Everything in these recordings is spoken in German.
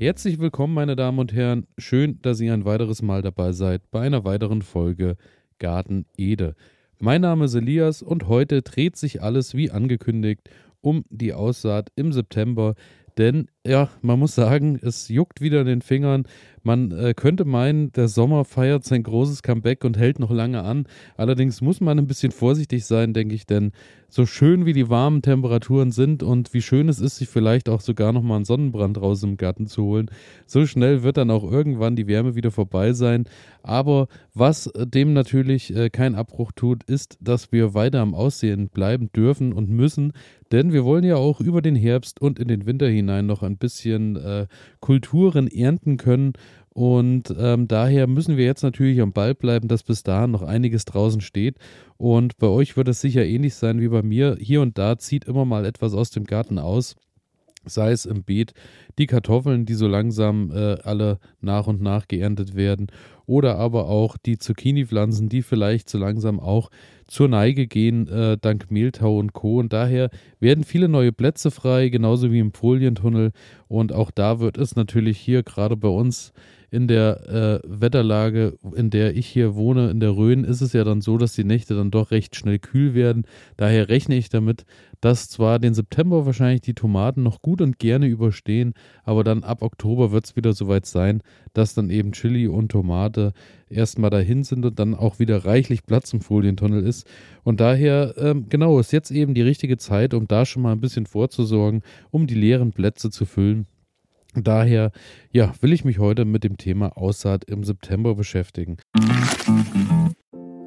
Herzlich willkommen, meine Damen und Herren. Schön, dass ihr ein weiteres Mal dabei seid bei einer weiteren Folge Garten Ede. Mein Name ist Elias und heute dreht sich alles wie angekündigt um die Aussaat im September. Denn ja, man muss sagen, es juckt wieder in den Fingern. Man äh, könnte meinen, der Sommer feiert sein großes Comeback und hält noch lange an. Allerdings muss man ein bisschen vorsichtig sein, denke ich, denn so schön wie die warmen Temperaturen sind und wie schön es ist, sich vielleicht auch sogar noch mal einen Sonnenbrand raus im Garten zu holen, so schnell wird dann auch irgendwann die Wärme wieder vorbei sein. Aber was dem natürlich äh, kein Abbruch tut, ist, dass wir weiter am Aussehen bleiben dürfen und müssen, denn wir wollen ja auch über den Herbst und in den Winter hinein noch ein bisschen äh, Kulturen ernten können. Und ähm, daher müssen wir jetzt natürlich am Ball bleiben, dass bis dahin noch einiges draußen steht. Und bei euch wird es sicher ähnlich sein wie bei mir. Hier und da zieht immer mal etwas aus dem Garten aus sei es im Beet die Kartoffeln, die so langsam äh, alle nach und nach geerntet werden, oder aber auch die Zucchini-Pflanzen, die vielleicht so langsam auch zur Neige gehen, äh, dank Mehltau und Co. Und daher werden viele neue Plätze frei, genauso wie im Folientunnel. Und auch da wird es natürlich hier gerade bei uns in der äh, Wetterlage, in der ich hier wohne, in der Rhön, ist es ja dann so, dass die Nächte dann doch recht schnell kühl werden. Daher rechne ich damit, dass zwar den September wahrscheinlich die Tomaten noch gut und gerne überstehen, aber dann ab Oktober wird es wieder soweit sein, dass dann eben Chili und Tomate erstmal dahin sind und dann auch wieder reichlich Platz im Folientunnel ist. Und daher, ähm, genau, ist jetzt eben die richtige Zeit, um da schon mal ein bisschen vorzusorgen, um die leeren Plätze zu füllen. Daher, ja, will ich mich heute mit dem Thema Aussaat im September beschäftigen.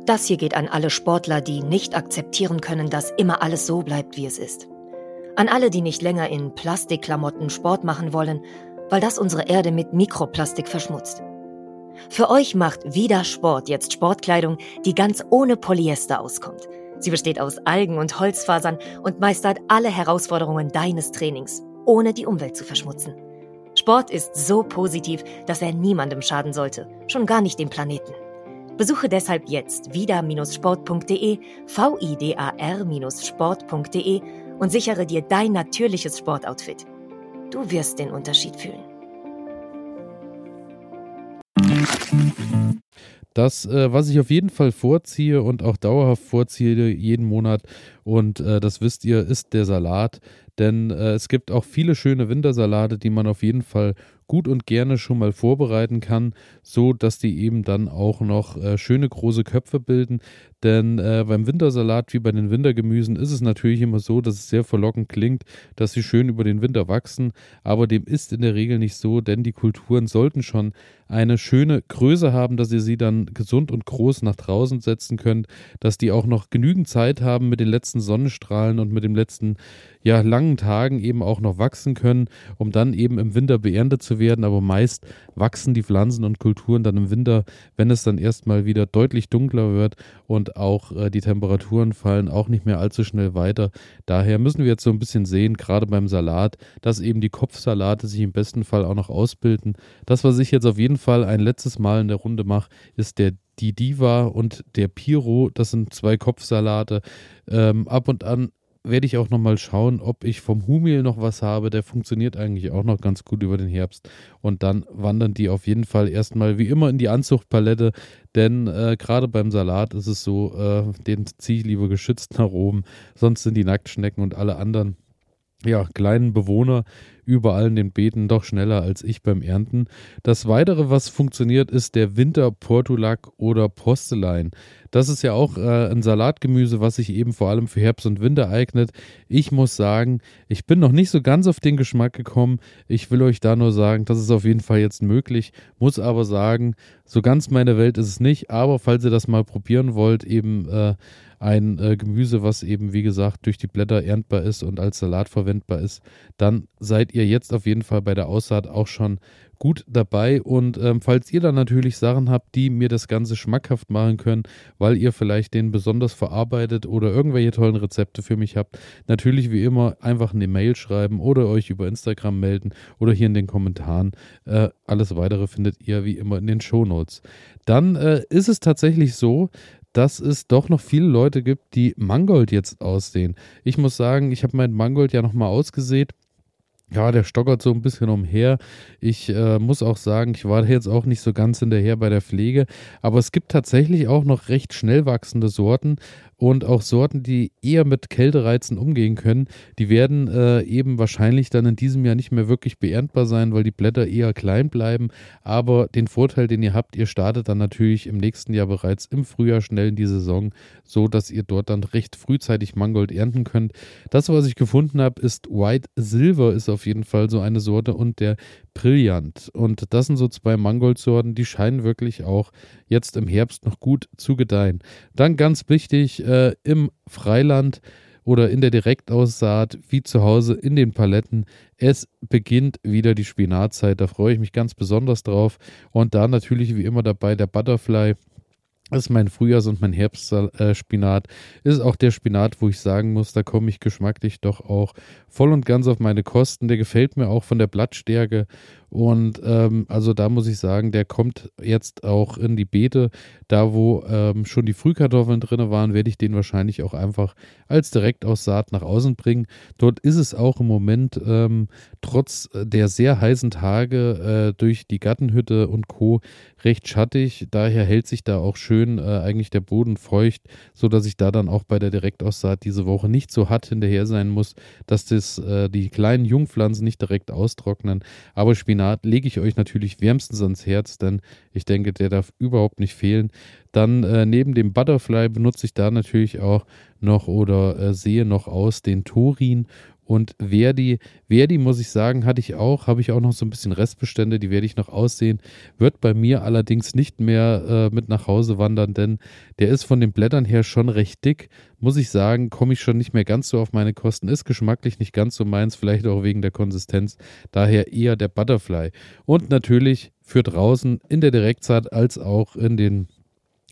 Das hier geht an alle Sportler, die nicht akzeptieren können, dass immer alles so bleibt, wie es ist. An alle, die nicht länger in Plastikklamotten Sport machen wollen, weil das unsere Erde mit Mikroplastik verschmutzt. Für euch macht wieder Sport jetzt Sportkleidung, die ganz ohne Polyester auskommt. Sie besteht aus Algen und Holzfasern und meistert alle Herausforderungen deines Trainings, ohne die Umwelt zu verschmutzen. Sport ist so positiv, dass er niemandem schaden sollte, schon gar nicht dem Planeten. Besuche deshalb jetzt vida-sport.de, vidar-sport.de und sichere dir dein natürliches Sportoutfit. Du wirst den Unterschied fühlen. Das, äh, was ich auf jeden Fall vorziehe und auch dauerhaft vorziehe jeden Monat, und äh, das wisst ihr, ist der Salat. Denn äh, es gibt auch viele schöne Wintersalate, die man auf jeden Fall gut und gerne schon mal vorbereiten kann, so dass die eben dann auch noch äh, schöne große Köpfe bilden. Denn äh, beim Wintersalat wie bei den Wintergemüsen ist es natürlich immer so, dass es sehr verlockend klingt, dass sie schön über den Winter wachsen. Aber dem ist in der Regel nicht so, denn die Kulturen sollten schon eine schöne Größe haben, dass ihr sie dann gesund und groß nach draußen setzen könnt, dass die auch noch genügend Zeit haben mit den letzten Sonnenstrahlen und mit dem letzten ja, langen Tagen eben auch noch wachsen können, um dann eben im Winter beerntet zu werden. Aber meist wachsen die Pflanzen und Kulturen dann im Winter, wenn es dann erstmal wieder deutlich dunkler wird und auch äh, die Temperaturen fallen auch nicht mehr allzu schnell weiter. Daher müssen wir jetzt so ein bisschen sehen, gerade beim Salat, dass eben die Kopfsalate sich im besten Fall auch noch ausbilden. Das, was ich jetzt auf jeden Fall ein letztes Mal in der Runde mache, ist der die Diva und der Piro, das sind zwei Kopfsalate. Ähm, ab und an werde ich auch nochmal schauen, ob ich vom Humil noch was habe. Der funktioniert eigentlich auch noch ganz gut über den Herbst. Und dann wandern die auf jeden Fall erstmal wie immer in die Anzuchtpalette. Denn äh, gerade beim Salat ist es so, äh, den ziehe ich lieber geschützt nach oben. Sonst sind die Nacktschnecken und alle anderen ja, kleinen Bewohner überall in den Beeten doch schneller als ich beim Ernten. Das weitere, was funktioniert, ist der Winter Portulak oder Postelein. Das ist ja auch äh, ein Salatgemüse, was sich eben vor allem für Herbst und Winter eignet. Ich muss sagen, ich bin noch nicht so ganz auf den Geschmack gekommen. Ich will euch da nur sagen, das ist auf jeden Fall jetzt möglich. Muss aber sagen, so ganz meine Welt ist es nicht. Aber falls ihr das mal probieren wollt, eben äh, ein äh, Gemüse, was eben, wie gesagt, durch die Blätter erntbar ist und als Salat verwendbar ist, dann seid ihr jetzt auf jeden Fall bei der Aussaat auch schon gut dabei. Und ähm, falls ihr dann natürlich Sachen habt, die mir das Ganze schmackhaft machen können, weil ihr vielleicht den besonders verarbeitet oder irgendwelche tollen Rezepte für mich habt, natürlich wie immer einfach eine Mail schreiben oder euch über Instagram melden oder hier in den Kommentaren. Äh, alles weitere findet ihr wie immer in den Show Notes. Dann äh, ist es tatsächlich so, dass es doch noch viele Leute gibt, die Mangold jetzt aussehen. Ich muss sagen, ich habe mein Mangold ja nochmal ausgesät ja, der stockert so ein bisschen umher. Ich äh, muss auch sagen, ich war jetzt auch nicht so ganz hinterher bei der Pflege, aber es gibt tatsächlich auch noch recht schnell wachsende Sorten und auch Sorten, die eher mit Kältereizen umgehen können. Die werden äh, eben wahrscheinlich dann in diesem Jahr nicht mehr wirklich beerntbar sein, weil die Blätter eher klein bleiben. Aber den Vorteil, den ihr habt, ihr startet dann natürlich im nächsten Jahr bereits im Frühjahr schnell in die Saison, so dass ihr dort dann recht frühzeitig Mangold ernten könnt. Das, was ich gefunden habe, ist White Silver, ist auf jeden Fall so eine Sorte und der Brillant. Und das sind so zwei Mangoldsorten, die scheinen wirklich auch jetzt im Herbst noch gut zu gedeihen. Dann ganz wichtig, äh, im Freiland oder in der Direktaussaat wie zu Hause in den Paletten. Es beginnt wieder die Spinatzeit, da freue ich mich ganz besonders drauf. Und da natürlich wie immer dabei der Butterfly. Das ist mein Frühjahrs- und mein Herbstspinat. Äh, ist auch der Spinat, wo ich sagen muss, da komme ich geschmacklich doch auch voll und ganz auf meine Kosten. Der gefällt mir auch von der Blattstärke und ähm, also da muss ich sagen, der kommt jetzt auch in die Beete. Da, wo ähm, schon die Frühkartoffeln drin waren, werde ich den wahrscheinlich auch einfach als Direktaussaat nach außen bringen. Dort ist es auch im Moment ähm, trotz der sehr heißen Tage äh, durch die Gartenhütte und Co. recht schattig. Daher hält sich da auch schön äh, eigentlich der Boden feucht, sodass ich da dann auch bei der Direktaussaat diese Woche nicht so hart hinterher sein muss, dass das, äh, die kleinen Jungpflanzen nicht direkt austrocknen. Aber Spinat Spinat lege ich euch natürlich wärmstens ans Herz, denn ich denke, der darf überhaupt nicht fehlen. Dann äh, neben dem Butterfly benutze ich da natürlich auch noch oder äh, sehe noch aus den Torin und Verdi, Verdi muss ich sagen, hatte ich auch, habe ich auch noch so ein bisschen Restbestände, die werde ich noch aussehen. Wird bei mir allerdings nicht mehr äh, mit nach Hause wandern, denn der ist von den Blättern her schon recht dick. Muss ich sagen, komme ich schon nicht mehr ganz so auf meine Kosten. Ist geschmacklich nicht ganz so meins, vielleicht auch wegen der Konsistenz. Daher eher der Butterfly. Und natürlich für draußen in der Direktsaat als auch in den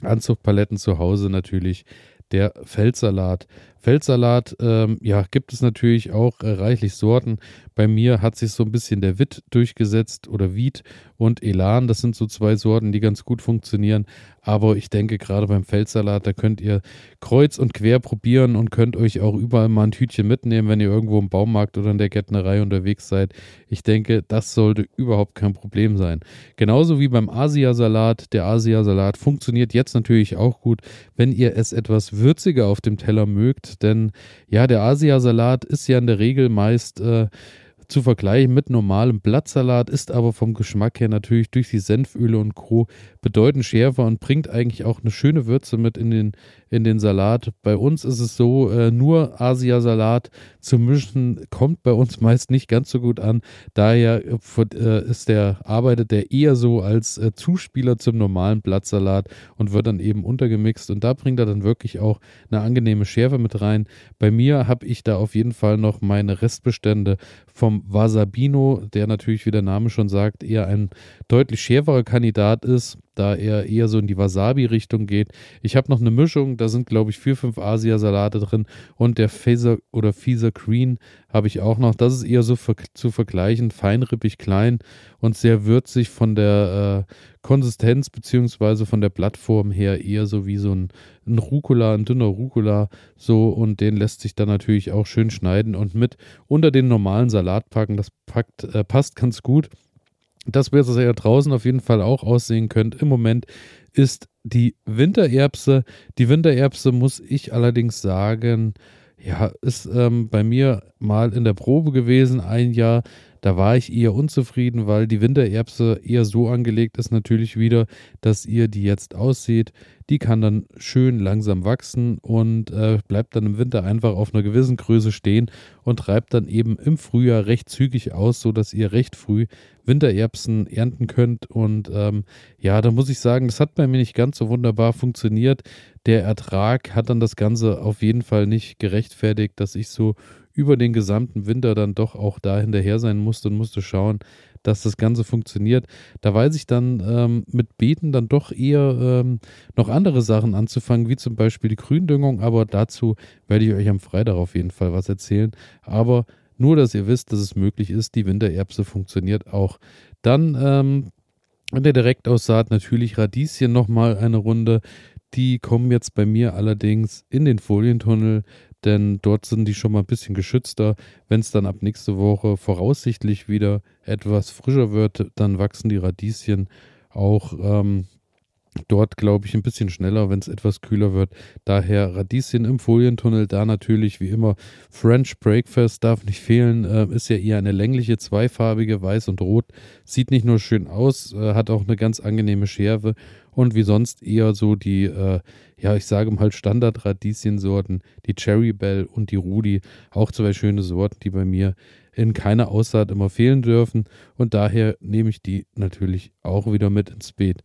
Anzuchtpaletten zu Hause natürlich der Feldsalat. Feldsalat, ähm, ja, gibt es natürlich auch äh, reichlich Sorten. Bei mir hat sich so ein bisschen der Witt durchgesetzt oder Wied und Elan. Das sind so zwei Sorten, die ganz gut funktionieren. Aber ich denke, gerade beim Feldsalat, da könnt ihr kreuz und quer probieren und könnt euch auch überall mal ein Tütchen mitnehmen, wenn ihr irgendwo im Baumarkt oder in der Gärtnerei unterwegs seid. Ich denke, das sollte überhaupt kein Problem sein. Genauso wie beim Asiasalat. Der Asiasalat funktioniert jetzt natürlich auch gut, wenn ihr es etwas würziger auf dem Teller mögt. Denn ja, der Asiasalat ist ja in der Regel meist äh, zu vergleichen mit normalem Blattsalat, ist aber vom Geschmack her natürlich durch die Senföle und Co. bedeutend schärfer und bringt eigentlich auch eine schöne Würze mit in den, in den Salat. Bei uns ist es so, äh, nur Asiasalat zu mischen kommt bei uns meist nicht ganz so gut an. Daher äh, ist der, arbeitet der eher so als äh, Zuspieler zum normalen Blattsalat und wird dann eben untergemixt und da bringt er dann wirklich auch eine angenehme Schärfe mit rein. Bei mir habe ich da auf jeden Fall noch meine Restbestände vom Wasabino, der natürlich, wie der Name schon sagt, eher ein deutlich schärferer Kandidat ist, da er eher so in die Wasabi-Richtung geht. Ich habe noch eine Mischung, da sind, glaube ich, vier, fünf Asiasalate drin und der Phaser oder Fieser Green habe ich auch noch. Das ist eher so für, zu vergleichen, feinrippig klein und sehr würzig von der äh, Konsistenz beziehungsweise von der Blattform her eher so wie so ein, ein Rucola, ein dünner Rucola so und den lässt sich dann natürlich auch schön schneiden und mit unter den normalen Salat packen. Das packt, äh, passt ganz gut. Das, was ihr draußen auf jeden Fall auch aussehen könnt im Moment, ist die Wintererbse. Die Wintererbse muss ich allerdings sagen, ja, ist ähm, bei mir mal in der Probe gewesen, ein Jahr. Da war ich eher unzufrieden, weil die Wintererbse eher so angelegt ist, natürlich wieder, dass ihr die jetzt aussieht. Die kann dann schön langsam wachsen und äh, bleibt dann im Winter einfach auf einer gewissen Größe stehen und treibt dann eben im Frühjahr recht zügig aus, sodass ihr recht früh Wintererbsen ernten könnt. Und ähm, ja, da muss ich sagen, das hat bei mir nicht ganz so wunderbar funktioniert. Der Ertrag hat dann das Ganze auf jeden Fall nicht gerechtfertigt, dass ich so über den gesamten Winter dann doch auch da hinterher sein musste und musste schauen, dass das Ganze funktioniert. Da weiß ich dann ähm, mit Beeten dann doch eher ähm, noch andere Sachen anzufangen, wie zum Beispiel die Gründüngung, aber dazu werde ich euch am Freitag auf jeden Fall was erzählen. Aber nur, dass ihr wisst, dass es möglich ist, die Wintererbse funktioniert auch. Dann ähm, in der Direktaussaat natürlich Radieschen nochmal eine Runde. Die kommen jetzt bei mir allerdings in den Folientunnel denn dort sind die schon mal ein bisschen geschützter. Wenn es dann ab nächste Woche voraussichtlich wieder etwas frischer wird, dann wachsen die Radieschen auch ähm, Dort glaube ich ein bisschen schneller, wenn es etwas kühler wird. Daher Radieschen im Folientunnel, da natürlich wie immer French Breakfast darf nicht fehlen. Äh, ist ja eher eine längliche, zweifarbige, weiß und rot. Sieht nicht nur schön aus, äh, hat auch eine ganz angenehme Schärfe und wie sonst eher so die, äh, ja, ich sage mal Standard-Radieschensorten, die Cherry Bell und die Rudi. Auch zwei schöne Sorten, die bei mir in keiner Aussaat immer fehlen dürfen und daher nehme ich die natürlich auch wieder mit ins Beet.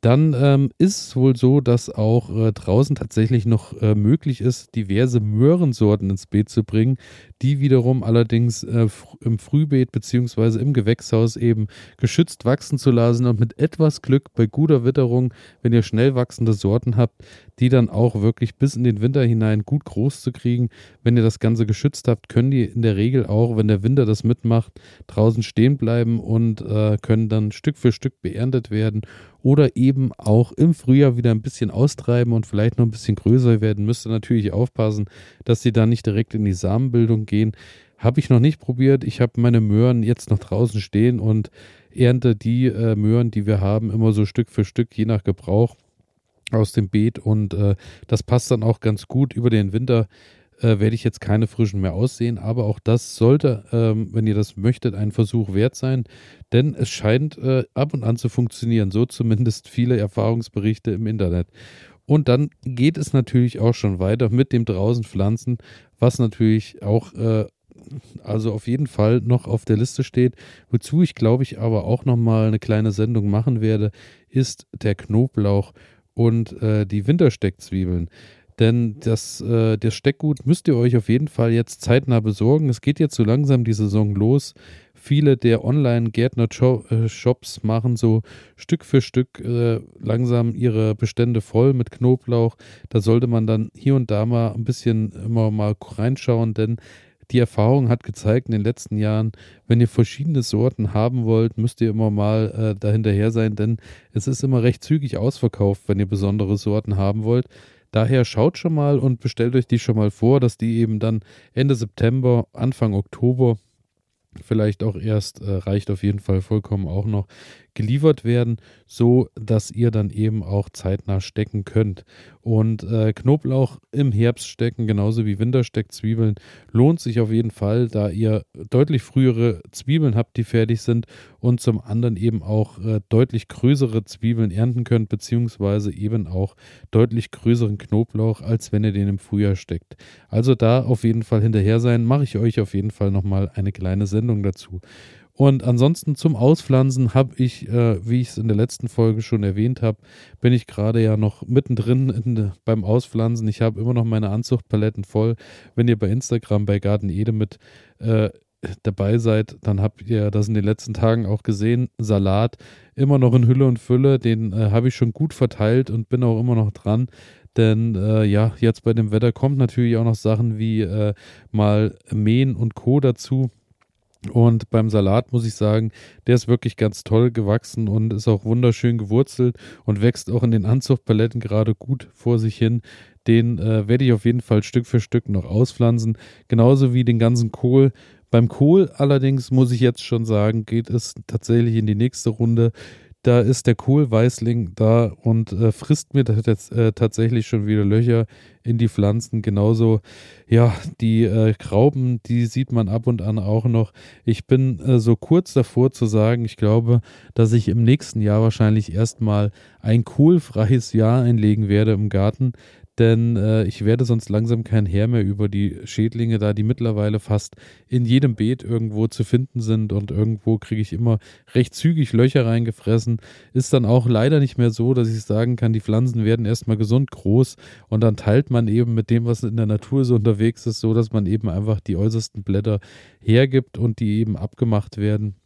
Dann ähm, ist es wohl so, dass auch äh, draußen tatsächlich noch äh, möglich ist, diverse Möhrensorten ins Beet zu bringen, die wiederum allerdings äh, im Frühbeet bzw. im Gewächshaus eben geschützt wachsen zu lassen und mit etwas Glück bei guter Witterung, wenn ihr schnell wachsende Sorten habt, die dann auch wirklich bis in den Winter hinein gut groß zu kriegen. Wenn ihr das Ganze geschützt habt, können die in der Regel auch, wenn der Winter das mitmacht, draußen stehen bleiben und äh, können dann Stück für Stück beerntet werden oder eben auch im Frühjahr wieder ein bisschen austreiben und vielleicht noch ein bisschen größer werden. Müsst ihr natürlich aufpassen, dass sie da nicht direkt in die Samenbildung gehen. Habe ich noch nicht probiert. Ich habe meine Möhren jetzt noch draußen stehen und ernte die äh, Möhren, die wir haben, immer so Stück für Stück, je nach Gebrauch aus dem Beet und äh, das passt dann auch ganz gut über den Winter äh, werde ich jetzt keine frischen mehr aussehen, aber auch das sollte, ähm, wenn ihr das möchtet, ein Versuch wert sein, denn es scheint äh, ab und an zu funktionieren, so zumindest viele Erfahrungsberichte im Internet. Und dann geht es natürlich auch schon weiter mit dem draußen Pflanzen, was natürlich auch äh, also auf jeden Fall noch auf der Liste steht. Wozu ich glaube ich aber auch noch mal eine kleine Sendung machen werde, ist der Knoblauch und äh, die Wintersteckzwiebeln. Denn das, äh, das Steckgut müsst ihr euch auf jeden Fall jetzt zeitnah besorgen. Es geht jetzt so langsam die Saison los. Viele der Online-Gärtner-Shops machen so Stück für Stück äh, langsam ihre Bestände voll mit Knoblauch. Da sollte man dann hier und da mal ein bisschen immer mal reinschauen, denn die Erfahrung hat gezeigt in den letzten Jahren, wenn ihr verschiedene Sorten haben wollt, müsst ihr immer mal äh, dahinterher sein, denn es ist immer recht zügig ausverkauft, wenn ihr besondere Sorten haben wollt. Daher schaut schon mal und bestellt euch die schon mal vor, dass die eben dann Ende September, Anfang Oktober, vielleicht auch erst, äh, reicht auf jeden Fall vollkommen auch noch, geliefert werden, so dass ihr dann eben auch zeitnah stecken könnt. Und äh, Knoblauch im Herbst stecken, genauso wie Wintersteckzwiebeln, lohnt sich auf jeden Fall, da ihr deutlich frühere Zwiebeln habt, die fertig sind und zum anderen eben auch äh, deutlich größere Zwiebeln ernten könnt, beziehungsweise eben auch deutlich größeren Knoblauch, als wenn ihr den im Frühjahr steckt. Also da auf jeden Fall hinterher sein, mache ich euch auf jeden Fall nochmal eine kleine Sendung dazu. Und ansonsten zum Auspflanzen habe ich, äh, wie ich es in der letzten Folge schon erwähnt habe, bin ich gerade ja noch mittendrin in, beim Auspflanzen. Ich habe immer noch meine Anzuchtpaletten voll. Wenn ihr bei Instagram bei Garten Ede mit äh, dabei seid, dann habt ihr das in den letzten Tagen auch gesehen. Salat immer noch in Hülle und Fülle, den äh, habe ich schon gut verteilt und bin auch immer noch dran. Denn äh, ja, jetzt bei dem Wetter kommt natürlich auch noch Sachen wie äh, mal Mähen und Co. dazu. Und beim Salat muss ich sagen, der ist wirklich ganz toll gewachsen und ist auch wunderschön gewurzelt und wächst auch in den Anzuchtpaletten gerade gut vor sich hin. Den äh, werde ich auf jeden Fall Stück für Stück noch auspflanzen, genauso wie den ganzen Kohl. Beim Kohl allerdings muss ich jetzt schon sagen, geht es tatsächlich in die nächste Runde da ist der Kohlweißling da und äh, frisst mir jetzt, äh, tatsächlich schon wieder Löcher in die Pflanzen. Genauso, ja, die äh, Grauben, die sieht man ab und an auch noch. Ich bin äh, so kurz davor zu sagen, ich glaube, dass ich im nächsten Jahr wahrscheinlich erstmal ein kohlfreies Jahr einlegen werde im Garten, denn äh, ich werde sonst langsam kein Herr mehr über die Schädlinge, da die mittlerweile fast in jedem Beet irgendwo zu finden sind und irgendwo kriege ich immer recht zügig Löcher reingefressen. Ist dann auch leider nicht mehr so, dass ich sagen kann, die Pflanzen werden erstmal gesund groß und dann teilt man eben mit dem, was in der Natur so unterwegs ist, so dass man eben einfach die äußersten Blätter hergibt und die eben abgemacht werden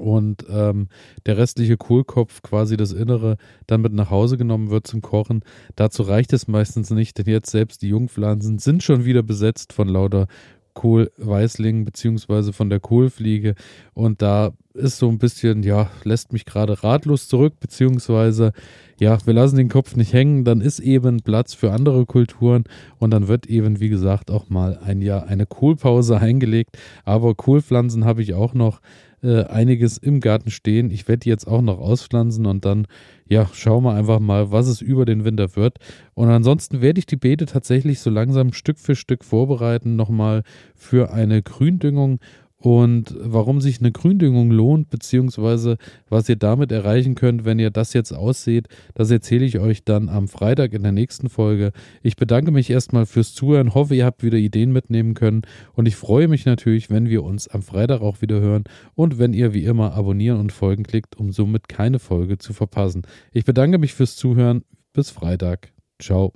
und ähm, der restliche Kohlkopf, quasi das Innere, dann mit nach Hause genommen wird zum Kochen. Dazu reicht es meistens nicht, denn jetzt selbst die Jungpflanzen sind schon wieder besetzt von lauter Kohlweißling beziehungsweise von der Kohlfliege und da ist so ein bisschen, ja, lässt mich gerade ratlos zurück, beziehungsweise ja, wir lassen den Kopf nicht hängen, dann ist eben Platz für andere Kulturen und dann wird eben, wie gesagt, auch mal ein Jahr eine Kohlpause eingelegt. Aber Kohlpflanzen habe ich auch noch äh, einiges im Garten stehen. Ich werde die jetzt auch noch auspflanzen und dann, ja, schauen wir einfach mal, was es über den Winter wird. Und ansonsten werde ich die Beete tatsächlich so langsam Stück für Stück vorbereiten, nochmal für eine Gründüngung und warum sich eine Gründüngung lohnt, beziehungsweise was ihr damit erreichen könnt, wenn ihr das jetzt ausseht, das erzähle ich euch dann am Freitag in der nächsten Folge. Ich bedanke mich erstmal fürs Zuhören, hoffe, ihr habt wieder Ideen mitnehmen können und ich freue mich natürlich, wenn wir uns am Freitag auch wieder hören und wenn ihr wie immer abonnieren und folgen klickt, um somit keine Folge zu verpassen. Ich bedanke mich fürs Zuhören. Bis Freitag. Ciao.